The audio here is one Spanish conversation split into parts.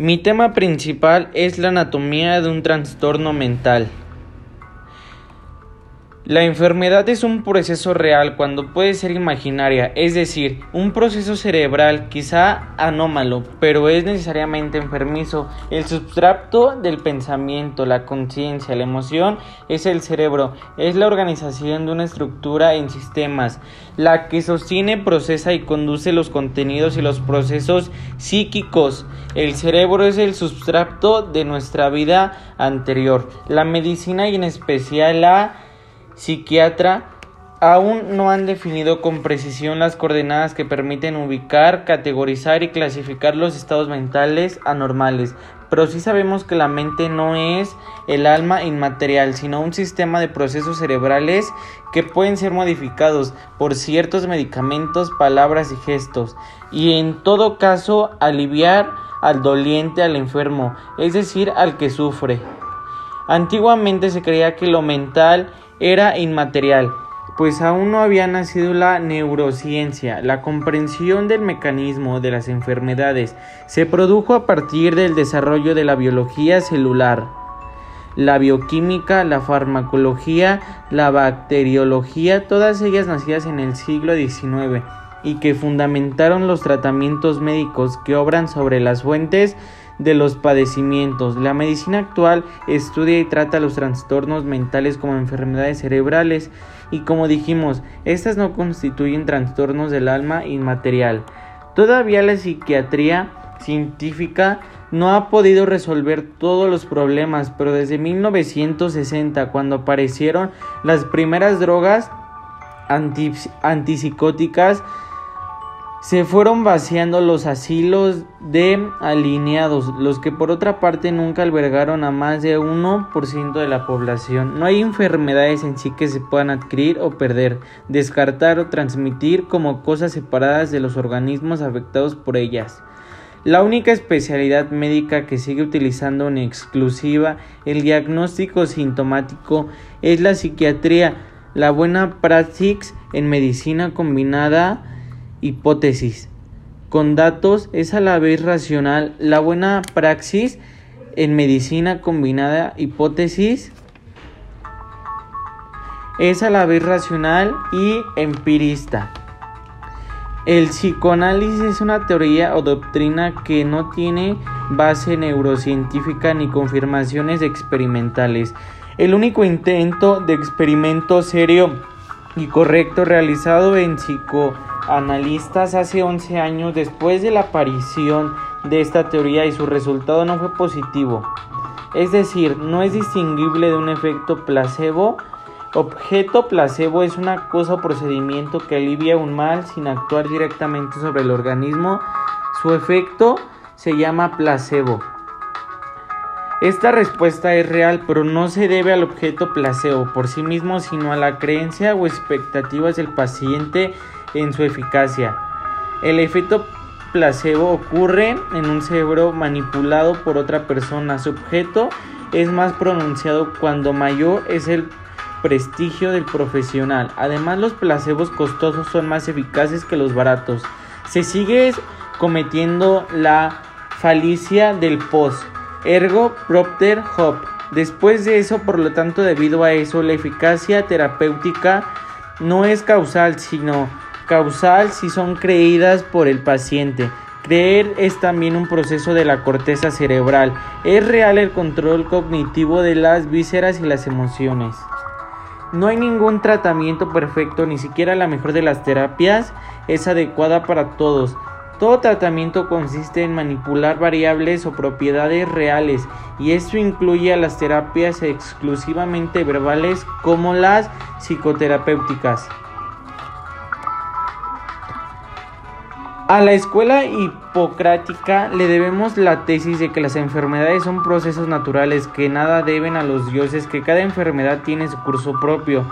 Mi tema principal es la anatomía de un trastorno mental. La enfermedad es un proceso real cuando puede ser imaginaria, es decir, un proceso cerebral quizá anómalo, pero es necesariamente enfermizo. El sustrato del pensamiento, la conciencia, la emoción es el cerebro, es la organización de una estructura en sistemas, la que sostiene, procesa y conduce los contenidos y los procesos psíquicos. El cerebro es el sustrato de nuestra vida anterior. La medicina y en especial la psiquiatra aún no han definido con precisión las coordenadas que permiten ubicar, categorizar y clasificar los estados mentales anormales, pero sí sabemos que la mente no es el alma inmaterial, sino un sistema de procesos cerebrales que pueden ser modificados por ciertos medicamentos, palabras y gestos, y en todo caso aliviar al doliente, al enfermo, es decir, al que sufre. Antiguamente se creía que lo mental era inmaterial, pues aún no había nacido la neurociencia. La comprensión del mecanismo de las enfermedades se produjo a partir del desarrollo de la biología celular, la bioquímica, la farmacología, la bacteriología, todas ellas nacidas en el siglo XIX y que fundamentaron los tratamientos médicos que obran sobre las fuentes de los padecimientos. La medicina actual estudia y trata los trastornos mentales como enfermedades cerebrales y como dijimos, estas no constituyen trastornos del alma inmaterial. Todavía la psiquiatría científica no ha podido resolver todos los problemas, pero desde 1960, cuando aparecieron las primeras drogas antipsicóticas, se fueron vaciando los asilos de alineados, los que por otra parte nunca albergaron a más de 1% de la población. No hay enfermedades en sí que se puedan adquirir o perder, descartar o transmitir como cosas separadas de los organismos afectados por ellas. La única especialidad médica que sigue utilizando en exclusiva el diagnóstico sintomático es la psiquiatría. La buena praxis en medicina combinada hipótesis. Con datos es a la vez racional. La buena praxis en medicina combinada hipótesis es a la vez racional y empirista. El psicoanálisis es una teoría o doctrina que no tiene base neurocientífica ni confirmaciones experimentales. El único intento de experimento serio y correcto realizado en psicoanálisis analistas hace 11 años después de la aparición de esta teoría y su resultado no fue positivo. Es decir, no es distinguible de un efecto placebo. Objeto placebo es una cosa o procedimiento que alivia un mal sin actuar directamente sobre el organismo. Su efecto se llama placebo. Esta respuesta es real, pero no se debe al objeto placebo por sí mismo, sino a la creencia o expectativas del paciente en su eficacia. El efecto placebo ocurre en un cerebro manipulado por otra persona. Su objeto es más pronunciado cuando mayor es el prestigio del profesional. Además, los placebos costosos son más eficaces que los baratos. Se sigue cometiendo la falicia del post, ergo propter hop. Después de eso, por lo tanto, debido a eso, la eficacia terapéutica no es causal, sino causal si son creídas por el paciente. Creer es también un proceso de la corteza cerebral. Es real el control cognitivo de las vísceras y las emociones. No hay ningún tratamiento perfecto, ni siquiera la mejor de las terapias es adecuada para todos. Todo tratamiento consiste en manipular variables o propiedades reales y esto incluye a las terapias exclusivamente verbales como las psicoterapéuticas. A la escuela hipocrática le debemos la tesis de que las enfermedades son procesos naturales, que nada deben a los dioses, que cada enfermedad tiene su curso propio,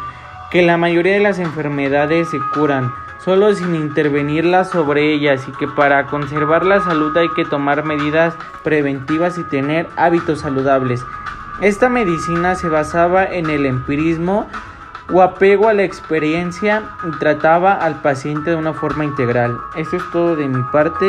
que la mayoría de las enfermedades se curan solo sin intervenirlas sobre ellas y que para conservar la salud hay que tomar medidas preventivas y tener hábitos saludables. Esta medicina se basaba en el empirismo, o apego a la experiencia y trataba al paciente de una forma integral. Esto es todo de mi parte.